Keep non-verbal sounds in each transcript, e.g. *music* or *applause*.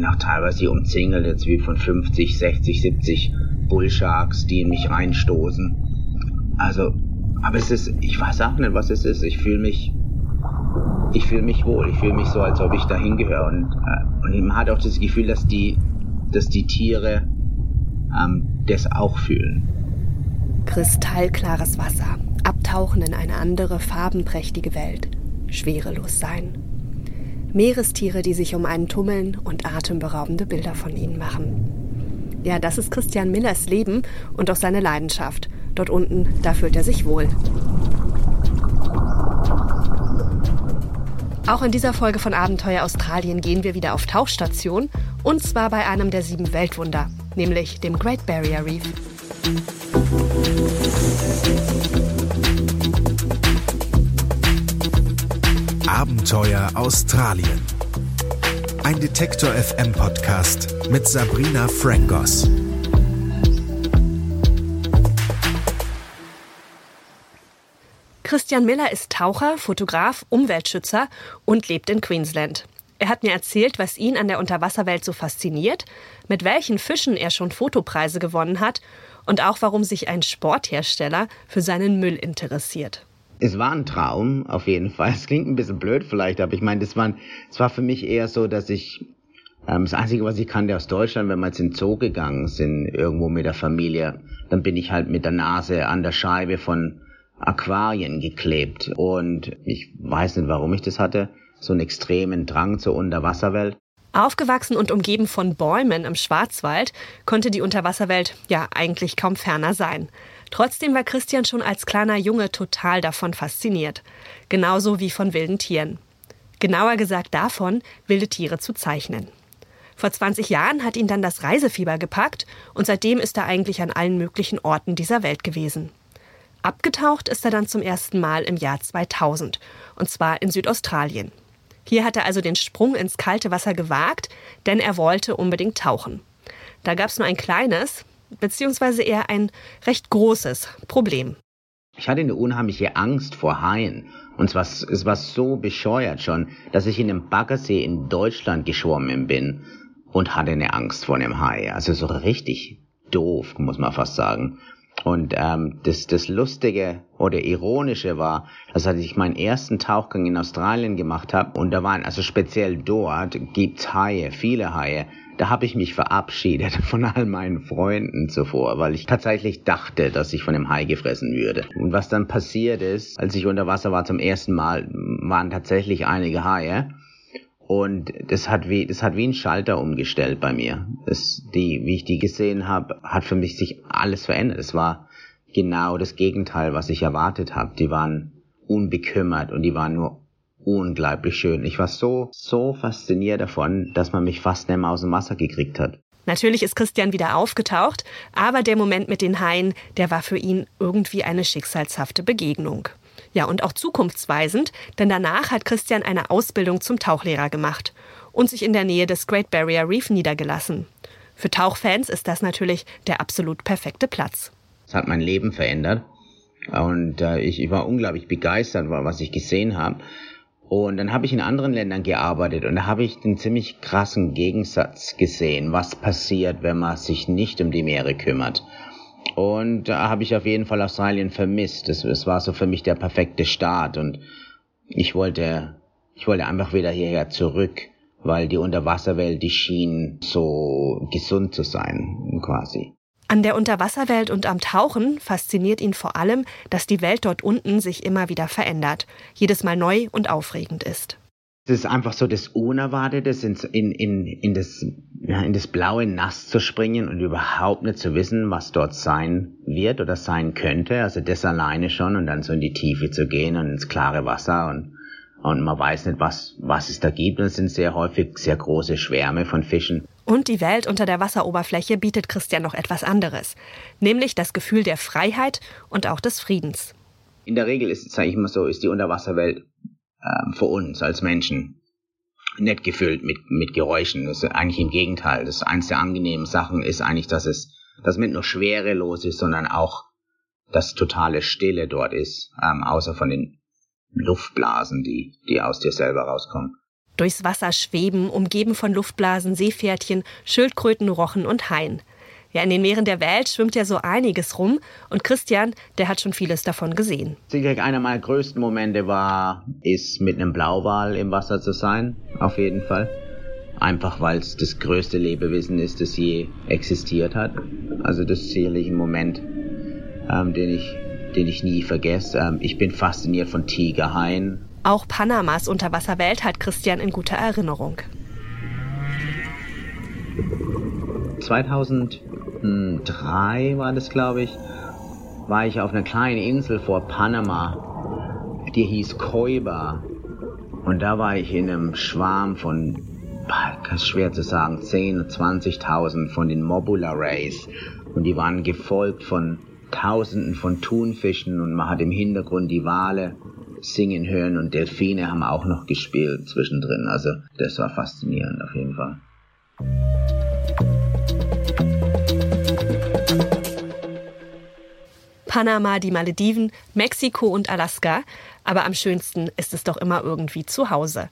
bin auch teilweise umzingelt, jetzt wie von 50, 60, 70 Bullsharks, die in mich reinstoßen. Also, aber es ist, ich weiß auch nicht, was es ist. Ich fühle mich, ich fühle mich wohl. Ich fühle mich so, als ob ich dahin gehöre. Und, äh, und man hat auch das Gefühl, dass die, dass die Tiere ähm, das auch fühlen. Kristallklares Wasser, abtauchen in eine andere farbenprächtige Welt, schwerelos sein. Meerestiere, die sich um einen tummeln und atemberaubende Bilder von ihnen machen. Ja, das ist Christian Millers Leben und auch seine Leidenschaft. Dort unten, da fühlt er sich wohl. Auch in dieser Folge von Abenteuer Australien gehen wir wieder auf Tauchstation und zwar bei einem der sieben Weltwunder, nämlich dem Great Barrier Reef. Abenteuer Australien. Ein Detektor FM Podcast mit Sabrina Frangos. Christian Miller ist Taucher, Fotograf, Umweltschützer und lebt in Queensland. Er hat mir erzählt, was ihn an der Unterwasserwelt so fasziniert, mit welchen Fischen er schon Fotopreise gewonnen hat und auch warum sich ein Sporthersteller für seinen Müll interessiert. Es war ein Traum, auf jeden Fall. Es klingt ein bisschen blöd vielleicht, aber ich meine, das war, war für mich eher so, dass ich ähm, das Einzige, was ich kannte aus Deutschland, wenn wir jetzt in den Zoo gegangen sind, irgendwo mit der Familie, dann bin ich halt mit der Nase an der Scheibe von Aquarien geklebt. Und ich weiß nicht, warum ich das hatte so einen extremen Drang zur Unterwasserwelt. Aufgewachsen und umgeben von Bäumen im Schwarzwald konnte die Unterwasserwelt ja eigentlich kaum ferner sein. Trotzdem war Christian schon als kleiner Junge total davon fasziniert. Genauso wie von wilden Tieren. Genauer gesagt davon, wilde Tiere zu zeichnen. Vor 20 Jahren hat ihn dann das Reisefieber gepackt und seitdem ist er eigentlich an allen möglichen Orten dieser Welt gewesen. Abgetaucht ist er dann zum ersten Mal im Jahr 2000 und zwar in Südaustralien. Hier hat er also den Sprung ins kalte Wasser gewagt, denn er wollte unbedingt tauchen. Da gab es nur ein kleines, beziehungsweise eher ein recht großes Problem. Ich hatte eine unheimliche Angst vor Haien. Und zwar, es war so bescheuert schon, dass ich in dem Baggersee in Deutschland geschwommen bin und hatte eine Angst vor einem Hai. Also so richtig doof, muss man fast sagen. Und ähm, das, das Lustige oder Ironische war, dass als ich meinen ersten Tauchgang in Australien gemacht habe und da waren also speziell dort gibt's Haie, viele Haie. Da habe ich mich verabschiedet *laughs* von all meinen Freunden zuvor, weil ich tatsächlich dachte, dass ich von einem Hai gefressen würde. Und was dann passiert ist, als ich unter Wasser war zum ersten Mal, waren tatsächlich einige Haie. Und das hat wie, das hat wie ein Schalter umgestellt bei mir. Das, die, wie ich die gesehen habe, hat für mich sich alles verändert. Es war genau das Gegenteil, was ich erwartet habe. Die waren unbekümmert und die waren nur unglaublich schön. Ich war so, so fasziniert davon, dass man mich fast nicht mehr aus dem Wasser gekriegt hat. Natürlich ist Christian wieder aufgetaucht, aber der Moment mit den Haien, der war für ihn irgendwie eine schicksalshafte Begegnung. Ja, und auch zukunftsweisend, denn danach hat Christian eine Ausbildung zum Tauchlehrer gemacht und sich in der Nähe des Great Barrier Reef niedergelassen. Für Tauchfans ist das natürlich der absolut perfekte Platz. Es hat mein Leben verändert und äh, ich, ich war unglaublich begeistert, was ich gesehen habe. Und dann habe ich in anderen Ländern gearbeitet und da habe ich den ziemlich krassen Gegensatz gesehen, was passiert, wenn man sich nicht um die Meere kümmert. Und da habe ich auf jeden Fall Australien vermisst. Es, es war so für mich der perfekte Start und ich wollte, ich wollte einfach wieder hierher zurück, weil die Unterwasserwelt, die schien so gesund zu sein, quasi. An der Unterwasserwelt und am Tauchen fasziniert ihn vor allem, dass die Welt dort unten sich immer wieder verändert, jedes Mal neu und aufregend ist. Es ist einfach so das Unerwartete, in, in, in, das, ja, in das blaue Nass zu springen und überhaupt nicht zu wissen, was dort sein wird oder sein könnte. Also das alleine schon und dann so in die Tiefe zu gehen und ins klare Wasser und, und man weiß nicht, was, was es da gibt. Und es sind sehr häufig sehr große Schwärme von Fischen. Und die Welt unter der Wasseroberfläche bietet Christian noch etwas anderes, nämlich das Gefühl der Freiheit und auch des Friedens. In der Regel ist, sage ich mal so, ist die Unterwasserwelt ähm, für uns als Menschen nicht gefüllt mit, mit Geräuschen. Das ist eigentlich im Gegenteil. Das eins der angenehmen Sachen ist eigentlich, dass es, dass nicht nur schwerelos ist, sondern auch das totale Stille dort ist, ähm, außer von den Luftblasen, die, die aus dir selber rauskommen. Durchs Wasser schweben, umgeben von Luftblasen, Seepferdchen, Schildkröten, Rochen und Haien. Ja, in den Meeren der Welt schwimmt ja so einiges rum und Christian, der hat schon vieles davon gesehen. Sicherlich einer meiner größten Momente war, ist mit einem Blauwal im Wasser zu sein, auf jeden Fall. Einfach weil es das größte Lebewesen ist, das je existiert hat. Also das ist sicherlich ein Moment, ähm, den, ich, den ich nie vergesse. Ähm, ich bin fasziniert von Tigerhaien. Auch Panamas Unterwasserwelt hat Christian in guter Erinnerung. 2003 war das, glaube ich, war ich auf einer kleinen Insel vor Panama. Die hieß Koiba. Und da war ich in einem Schwarm von, schwer zu sagen, 10.000, 20.000 von den Mobula Rays. Und die waren gefolgt von Tausenden von Thunfischen und man hat im Hintergrund die Wale singen hören und Delfine haben auch noch gespielt zwischendrin. Also das war faszinierend auf jeden Fall. Panama, die Malediven, Mexiko und Alaska, aber am schönsten ist es doch immer irgendwie zu Hause.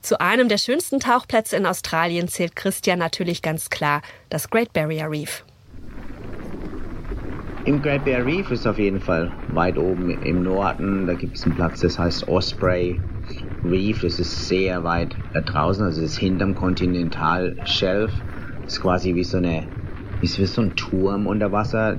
Zu einem der schönsten Tauchplätze in Australien zählt Christian natürlich ganz klar das Great Barrier Reef. Im Great Barrier Reef ist auf jeden Fall weit oben im Norden. Da gibt es einen Platz, das heißt Osprey Reef. Das ist sehr weit draußen, also das ist hinterm Kontinentalshelf. Ist quasi wie so eine, wie so ein Turm unter Wasser.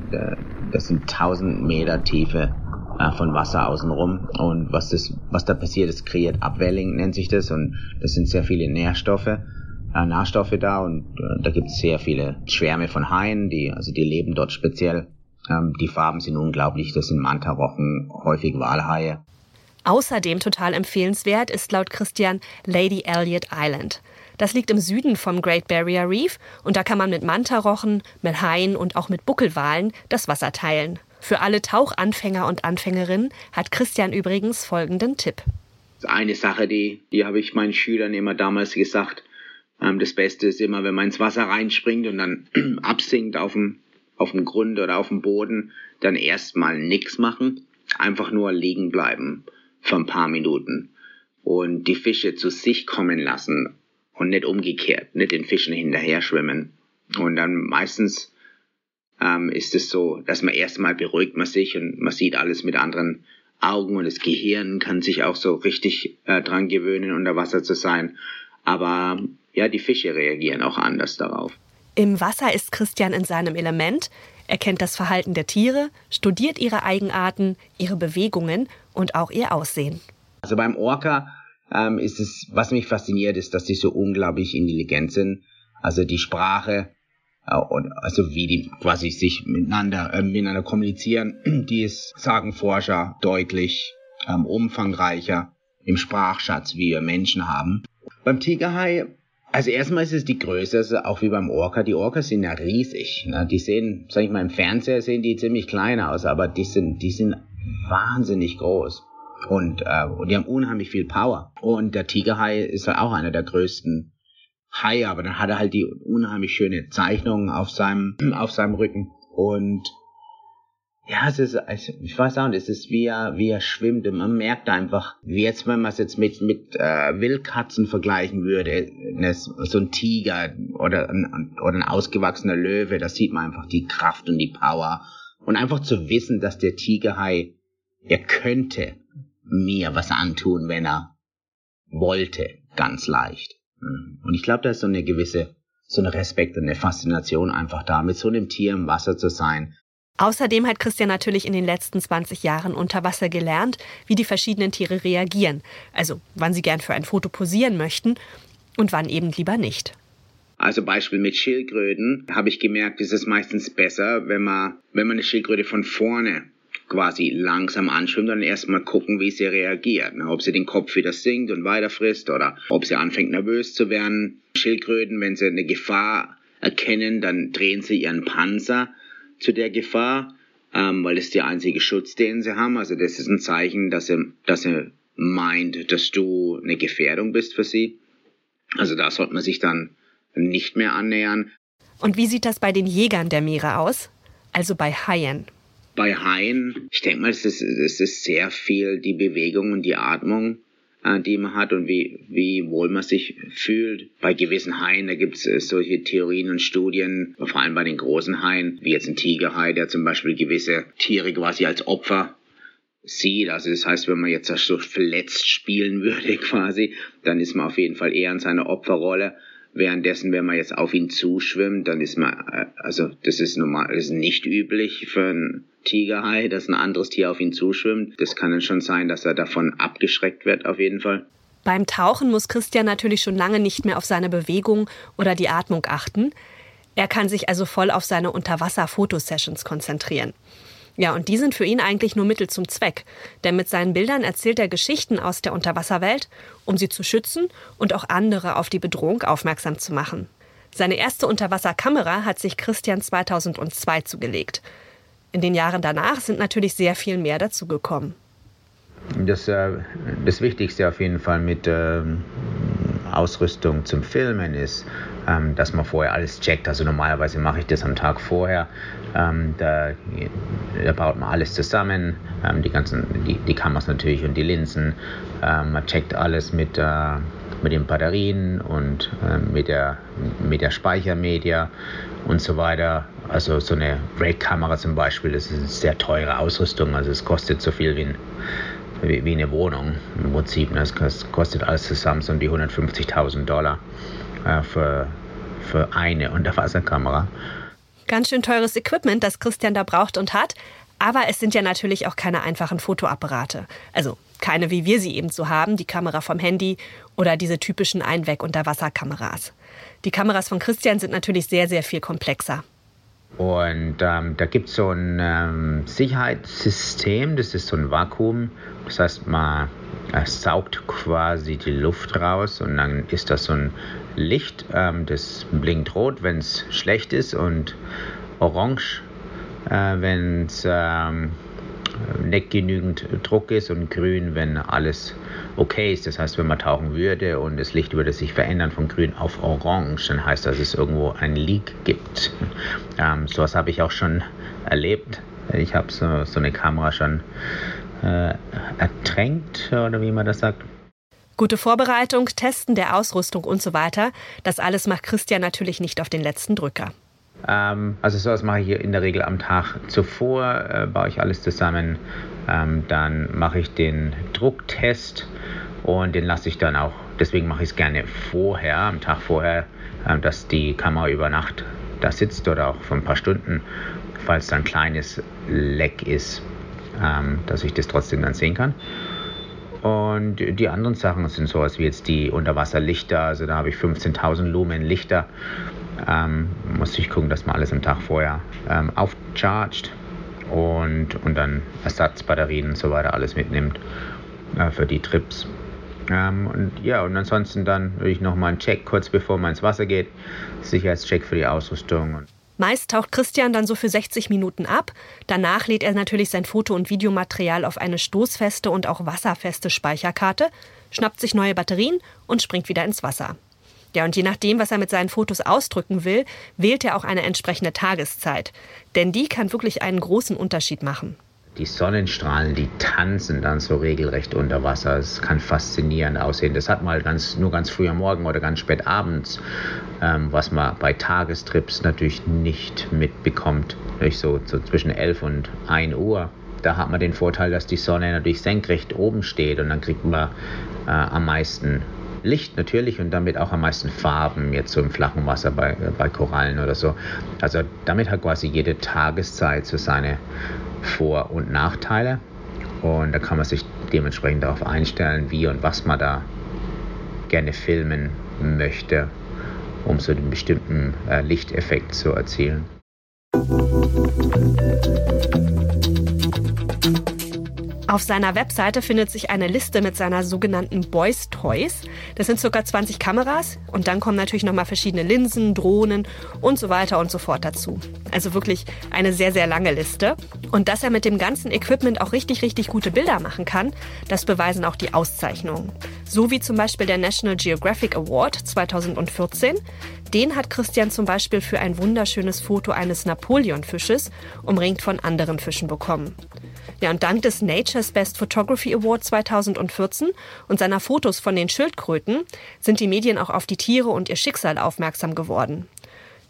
Das sind 1000 Meter Tiefe äh, von Wasser außenrum. Und was das, was da passiert, ist kreiert Abwelling, nennt sich das. Und das sind sehr viele Nährstoffe, äh, Nährstoffe da. Und äh, da gibt es sehr viele Schwärme von Haien, die, also die leben dort speziell ähm, die Farben sind unglaublich, das sind Mantarochen, häufig Walhaie. Außerdem total empfehlenswert ist laut Christian Lady Elliot Island. Das liegt im Süden vom Great Barrier Reef und da kann man mit Mantarochen, mit Haien und auch mit Buckelwalen das Wasser teilen. Für alle Tauchanfänger und Anfängerinnen hat Christian übrigens folgenden Tipp. Eine Sache, die, die habe ich meinen Schülern immer damals gesagt. Ähm, das Beste ist immer, wenn man ins Wasser reinspringt und dann *clears throat* absinkt auf dem auf dem Grund oder auf dem Boden, dann erstmal nichts machen, einfach nur liegen bleiben für ein paar Minuten und die Fische zu sich kommen lassen und nicht umgekehrt, nicht den Fischen hinterher schwimmen. Und dann meistens ähm, ist es so, dass man erstmal beruhigt man sich und man sieht alles mit anderen Augen und das Gehirn kann sich auch so richtig äh, dran gewöhnen, unter Wasser zu sein. Aber ja, die Fische reagieren auch anders darauf. Im Wasser ist Christian in seinem Element. Er kennt das Verhalten der Tiere, studiert ihre Eigenarten, ihre Bewegungen und auch ihr Aussehen. Also beim Orca ähm, ist es, was mich fasziniert, ist, dass sie so unglaublich intelligent sind. Also die Sprache, äh, also wie die quasi sich miteinander, äh, miteinander kommunizieren, *clears throat* die ist, sagen Forscher, deutlich ähm, umfangreicher im Sprachschatz, wie wir Menschen haben. Beim Tigerhai also erstmal ist es die Größe, also auch wie beim Orca. Die Orcas sind ja riesig. Ne? Die sehen, sag ich mal, im Fernseher sehen die ziemlich klein aus, aber die sind, die sind wahnsinnig groß. Und, äh, und die haben unheimlich viel Power. Und der Tigerhai ist halt auch einer der größten Haie, aber dann hat er halt die unheimlich schöne Zeichnung auf seinem, *clears throat* auf seinem Rücken. Und ja, es ist, ich weiß auch nicht, es ist wie er, wie er schwimmt. Und man merkt einfach, wie jetzt, wenn man es jetzt mit, mit äh, Wildkatzen vergleichen würde, ne, so ein Tiger oder ein, oder ein ausgewachsener Löwe, da sieht man einfach die Kraft und die Power. Und einfach zu wissen, dass der Tigerhai, er könnte mir was antun, wenn er wollte, ganz leicht. Mhm. Und ich glaube, da ist so eine gewisse, so ein Respekt und eine Faszination einfach da, mit so einem Tier im Wasser zu sein, Außerdem hat Christian natürlich in den letzten 20 Jahren unter Wasser gelernt, wie die verschiedenen Tiere reagieren. Also wann sie gern für ein Foto posieren möchten und wann eben lieber nicht. Also Beispiel mit Schildkröten habe ich gemerkt, ist es meistens besser, wenn man, wenn man eine Schildkröte von vorne quasi langsam anschwimmt und erstmal gucken, wie sie reagiert. Ne? Ob sie den Kopf wieder sinkt und weiter frisst oder ob sie anfängt nervös zu werden. Schildkröten, wenn sie eine Gefahr erkennen, dann drehen sie ihren Panzer zu der Gefahr, ähm, weil es der einzige Schutz, den sie haben. Also das ist ein Zeichen, dass er, dass er meint, dass du eine Gefährdung bist für sie. Also da sollte man sich dann nicht mehr annähern. Und wie sieht das bei den Jägern der Meere aus? Also bei Haien? Bei Haien, ich denke mal, es ist, es ist sehr viel die Bewegung und die Atmung. äh, die man hat und wie, wie wohl man sich fühlt. Bei gewissen Haien, da gibt es äh, solche Theorien und Studien, vor allem bei den großen Haien, wie jetzt ein Tigerhai, der zum Beispiel gewisse Tiere quasi als Opfer sieht. Also das heißt, wenn man jetzt so verletzt spielen *laughs* würde quasi, dann ist man auf jeden Fall eher in seiner Opferrolle. Währenddessen, wenn man jetzt auf ihn zuschwimmt, dann ist man, äh, also das ist normal, das ist nicht üblich für einen Tigerhai, dass ein anderes Tier auf ihn zuschwimmt. Das kann dann schon sein, dass er davon abgeschreckt wird, auf jeden Fall. Beim Tauchen muss Christian natürlich schon lange nicht mehr auf seine Bewegung oder die Atmung achten. Er kann sich also voll auf seine Unterwasser-Fotosessions konzentrieren. Ja, und die sind für ihn eigentlich nur Mittel zum Zweck. Denn mit seinen Bildern erzählt er Geschichten aus der Unterwasserwelt, um sie zu schützen und auch andere auf die Bedrohung aufmerksam zu machen. Seine erste Unterwasserkamera hat sich Christian 2002 zugelegt. In den Jahren danach sind natürlich sehr viel mehr dazugekommen. Das, äh, das Wichtigste auf jeden Fall mit äh, Ausrüstung zum Filmen ist, ähm, dass man vorher alles checkt. Also normalerweise mache ich das am Tag vorher. Ähm, da, da, baut man alles zusammen, ähm, die ganzen, die, die Kameras natürlich und die Linsen. Ähm, man checkt alles mit, äh, mit den Batterien und äh, mit, der, mit der Speichermedia und so weiter. Also so eine RAID-Kamera zum Beispiel, das ist eine sehr teure Ausrüstung. Also es kostet so viel wie ein wie, eine Wohnung im Prinzip. Das kostet alles zusammen so um die 150.000 Dollar äh, für, für eine Unterwasserkamera. Ganz schön teures Equipment, das Christian da braucht und hat. Aber es sind ja natürlich auch keine einfachen Fotoapparate. Also keine, wie wir sie eben so haben, die Kamera vom Handy oder diese typischen Einweg-Unterwasserkameras. Die Kameras von Christian sind natürlich sehr, sehr viel komplexer. Und ähm, da gibt es so ein ähm, Sicherheitssystem, das ist so ein Vakuum. Das heißt, man saugt quasi die Luft raus und dann ist das so ein Licht, ähm, das blinkt rot, wenn es schlecht ist und orange, äh, wenn es ähm, nicht genügend Druck ist und grün, wenn alles okay ist. Das heißt, wenn man tauchen würde und das Licht würde sich verändern von grün auf orange, dann heißt das, dass es irgendwo ein Leak gibt. Ähm, sowas habe ich auch schon erlebt. Ich habe so, so eine Kamera schon äh, ertränkt, oder wie man das sagt. Gute Vorbereitung, Testen der Ausrüstung und so weiter, das alles macht Christian natürlich nicht auf den letzten Drücker. Ähm, also sowas mache ich in der Regel am Tag zuvor, äh, baue ich alles zusammen, ähm, dann mache ich den Drucktest und den lasse ich dann auch, deswegen mache ich es gerne vorher, am Tag vorher, äh, dass die Kamera über Nacht da sitzt oder auch für ein paar Stunden, falls da ein kleines Leck ist, ähm, dass ich das trotzdem dann sehen kann. Und die anderen Sachen sind sowas wie jetzt die Unterwasserlichter, also da habe ich 15.000 Lumen Lichter. Ähm, muss ich gucken, dass man alles am Tag vorher ähm, aufchargt und, und dann Ersatzbatterien und so weiter alles mitnimmt äh, für die Trips. Ähm, und ja, und ansonsten dann würde ich nochmal einen Check kurz bevor man ins Wasser geht. Sicherheitscheck für die Ausrüstung. Meist taucht Christian dann so für 60 Minuten ab. Danach lädt er natürlich sein Foto- und Videomaterial auf eine stoßfeste und auch wasserfeste Speicherkarte, schnappt sich neue Batterien und springt wieder ins Wasser. Ja, und je nachdem, was er mit seinen Fotos ausdrücken will, wählt er auch eine entsprechende Tageszeit. Denn die kann wirklich einen großen Unterschied machen. Die Sonnenstrahlen, die tanzen dann so regelrecht unter Wasser. Es kann faszinierend aussehen. Das hat man halt ganz, nur ganz früh am Morgen oder ganz spät abends, ähm, was man bei Tagestrips natürlich nicht mitbekommt. So, so zwischen 11 und 1 Uhr. Da hat man den Vorteil, dass die Sonne natürlich senkrecht oben steht und dann kriegt man äh, am meisten Licht natürlich und damit auch am meisten Farben, jetzt so im flachen Wasser bei, bei Korallen oder so. Also damit hat quasi jede Tageszeit so seine vor- und Nachteile. Und da kann man sich dementsprechend darauf einstellen, wie und was man da gerne filmen möchte, um so einen bestimmten äh, Lichteffekt zu erzielen. Auf seiner Webseite findet sich eine Liste mit seiner sogenannten Boys Toys. Das sind ca. 20 Kameras und dann kommen natürlich nochmal verschiedene Linsen, Drohnen und so weiter und so fort dazu. Also wirklich eine sehr, sehr lange Liste. Und dass er mit dem ganzen Equipment auch richtig, richtig gute Bilder machen kann, das beweisen auch die Auszeichnungen. So wie zum Beispiel der National Geographic Award 2014. Den hat Christian zum Beispiel für ein wunderschönes Foto eines Napoleonfisches, umringt von anderen Fischen, bekommen. Ja, und dank des Nature's Best Photography Award 2014 und seiner Fotos von den Schildkröten sind die Medien auch auf die Tiere und ihr Schicksal aufmerksam geworden.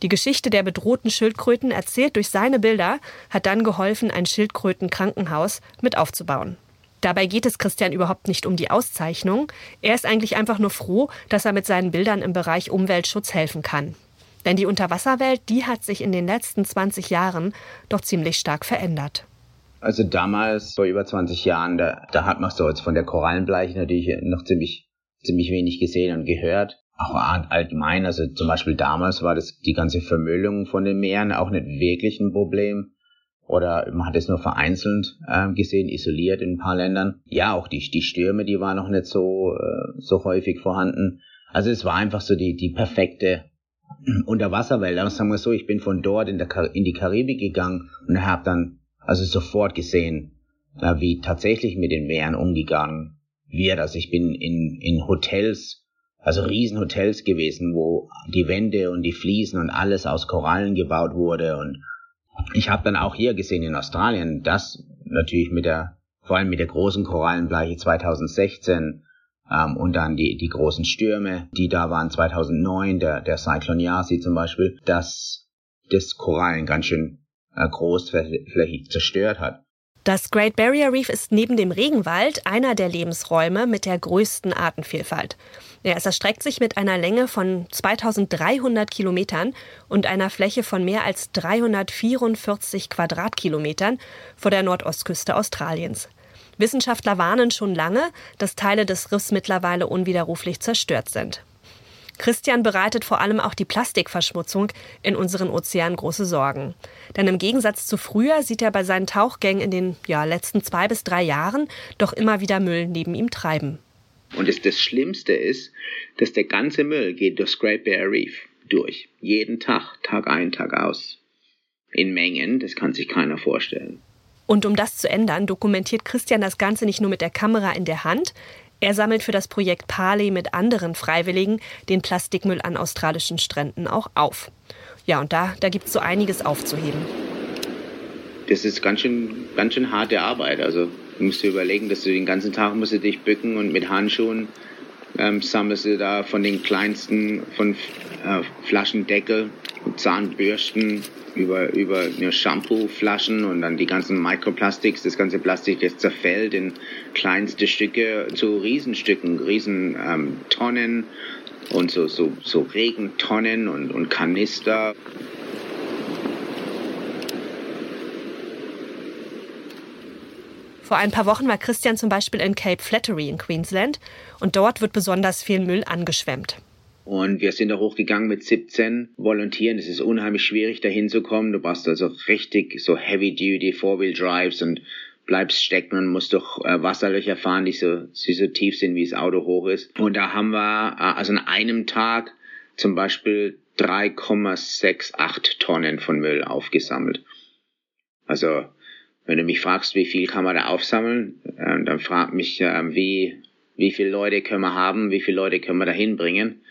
Die Geschichte der bedrohten Schildkröten erzählt durch seine Bilder hat dann geholfen, ein Schildkrötenkrankenhaus mit aufzubauen. Dabei geht es Christian überhaupt nicht um die Auszeichnung. Er ist eigentlich einfach nur froh, dass er mit seinen Bildern im Bereich Umweltschutz helfen kann. Denn die Unterwasserwelt, die hat sich in den letzten 20 Jahren doch ziemlich stark verändert. Also damals, vor über 20 Jahren, da, da hat man so jetzt von der Korallenbleiche natürlich noch ziemlich, ziemlich wenig gesehen und gehört. Auch allgemein, also zum Beispiel damals war das die ganze Vermüllung von den Meeren auch nicht wirklich ein Problem oder man hat es nur vereinzelt äh, gesehen, isoliert in ein paar Ländern. Ja, auch die, die Stürme, die waren noch nicht so, äh, so häufig vorhanden. Also es war einfach so die, die perfekte Unterwasserwelt. Aber sagen wir so, ich bin von dort in, der, in die Karibik gegangen und habe dann also sofort gesehen, äh, wie tatsächlich mit den Meeren umgegangen wird. Also ich bin in, in Hotels, also Riesenhotels gewesen, wo die Wände und die Fliesen und alles aus Korallen gebaut wurde und ich habe dann auch hier gesehen in Australien, dass natürlich mit der, vor allem mit der großen Korallenbleiche 2016 ähm, und dann die, die großen Stürme, die da waren 2009, der, der Cyclone Yasi zum Beispiel, dass das Korallen ganz schön äh, großflächig zerstört hat. Das Great Barrier Reef ist neben dem Regenwald einer der Lebensräume mit der größten Artenvielfalt. Ja, es erstreckt sich mit einer Länge von 2300 Kilometern und einer Fläche von mehr als 344 Quadratkilometern vor der Nordostküste Australiens. Wissenschaftler warnen schon lange, dass Teile des Riffs mittlerweile unwiderruflich zerstört sind. Christian bereitet vor allem auch die Plastikverschmutzung in unseren Ozeanen große Sorgen. Denn im Gegensatz zu früher sieht er bei seinen Tauchgängen in den ja, letzten zwei bis drei Jahren doch immer wieder Müll neben ihm treiben. Und das, das Schlimmste ist, dass der ganze Müll geht durchs Great Barrier Reef durch. Jeden Tag, Tag ein, Tag aus. In Mengen, das kann sich keiner vorstellen. Und um das zu ändern, dokumentiert Christian das Ganze nicht nur mit der Kamera in der Hand. Er sammelt für das Projekt Pali mit anderen Freiwilligen den Plastikmüll an australischen Stränden auch auf. Ja, und da, da gibt es so einiges aufzuheben. Das ist ganz schön, ganz schön harte Arbeit. Also Du musst dir überlegen, dass du den ganzen Tag musst du dich bücken und mit Handschuhen ähm, sammelst du da von den kleinsten, von äh, Flaschendeckel, Zahnbürsten über, über ja, Shampooflaschen und dann die ganzen Mikroplastiks, das ganze Plastik, das zerfällt in kleinste Stücke zu Riesenstücken, Riesentonnen ähm, und so, so, so Regentonnen und, und Kanister. Vor ein paar Wochen war Christian zum Beispiel in Cape Flattery in Queensland und dort wird besonders viel Müll angeschwemmt. Und wir sind da hochgegangen mit 17 Volontieren. Es ist unheimlich schwierig, da hinzukommen. Du brauchst also richtig so Heavy-Duty Four-Wheel-Drives und bleibst stecken und musst durch äh, Wasserlöcher fahren, die so, die so tief sind, wie das Auto hoch ist. Und da haben wir äh, also an einem Tag zum Beispiel 3,68 Tonnen von Müll aufgesammelt. Also wenn du mich fragst, wie viel kann man da aufsammeln, äh, dann frag mich, äh, wie, wie viele Leute können wir haben, wie viele Leute können wir da hinbringen,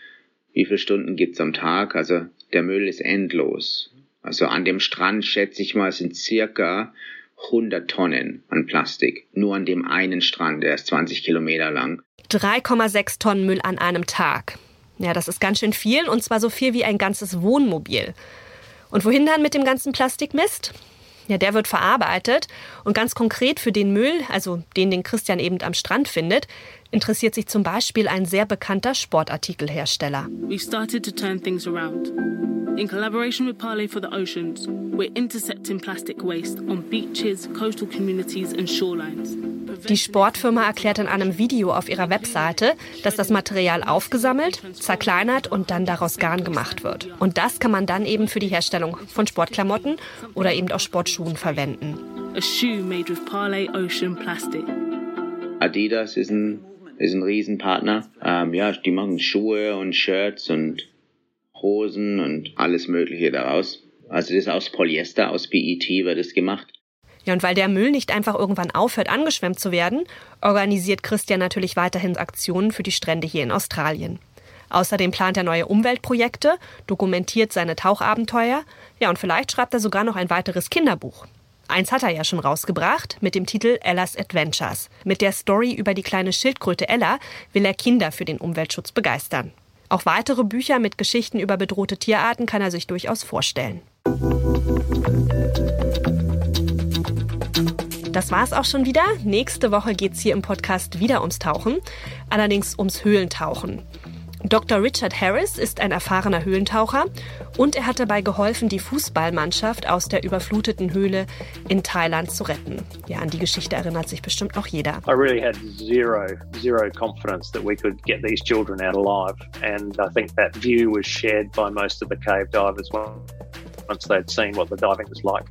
wie viele Stunden gibt's am Tag. Also der Müll ist endlos. Also an dem Strand schätze ich mal, sind circa 100 Tonnen an Plastik. Nur an dem einen Strand, der ist 20 Kilometer lang. 3,6 Tonnen Müll an einem Tag. Ja, das ist ganz schön viel und zwar so viel wie ein ganzes Wohnmobil. Und wohin dann mit dem ganzen Plastikmist? Ja, der wird verarbeitet. Und ganz konkret für den Müll, also den, den Christian eben am Strand findet, interessiert sich zum Beispiel ein sehr bekannter Sportartikelhersteller. We started to turn things around. In collaboration with Parley for the Oceans, we're intercepting plastic waste on beaches, coastal communities and shorelines. Die Sportfirma erklärt in einem Video auf ihrer Webseite, dass das Material aufgesammelt, zerkleinert und dann daraus Garn gemacht wird. Und das kann man dann eben für die Herstellung von Sportklamotten oder eben auch Sportschuhen verwenden. A shoe made with Parley Ocean Plastic. Adidas ist ein, ist ein Riesenpartner. Ähm, ja, die machen Schuhe und Shirts und Hosen und alles Mögliche daraus. Also das ist aus Polyester, aus PET wird es gemacht. Ja, und weil der Müll nicht einfach irgendwann aufhört, angeschwemmt zu werden, organisiert Christian natürlich weiterhin Aktionen für die Strände hier in Australien. Außerdem plant er neue Umweltprojekte, dokumentiert seine Tauchabenteuer, ja und vielleicht schreibt er sogar noch ein weiteres Kinderbuch. Eins hat er ja schon rausgebracht mit dem Titel Ellas Adventures. Mit der Story über die kleine Schildkröte Ella will er Kinder für den Umweltschutz begeistern. Auch weitere Bücher mit Geschichten über bedrohte Tierarten kann er sich durchaus vorstellen. Das war's auch schon wieder. Nächste Woche geht's hier im Podcast wieder ums Tauchen, allerdings ums Höhlentauchen. Dr. Richard Harris ist ein erfahrener Höhlentaucher und er hat dabei geholfen, die Fußballmannschaft aus der überfluteten Höhle in Thailand zu retten. Ja, an die Geschichte erinnert sich bestimmt noch jeder. I really had zero, zero confidence that we could get these children out alive. And I think that view was shared by most of the cave divers once they'd seen what the diving was like.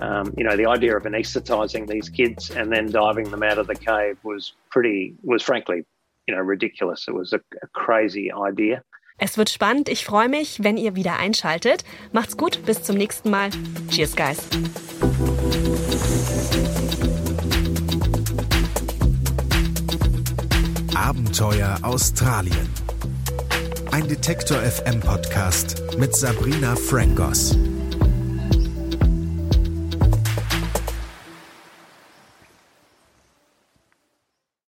Um, you know, the idea of anesthetizing these kids and then diving them out of the cave was pretty, was frankly you know, ridiculous. It was a, a crazy idea. Es wird spannend. Ich freue mich, wenn ihr wieder einschaltet. Macht's gut. Bis zum nächsten Mal. Cheers, guys. Abenteuer Australien. Ein Detektor FM Podcast mit Sabrina Frangos.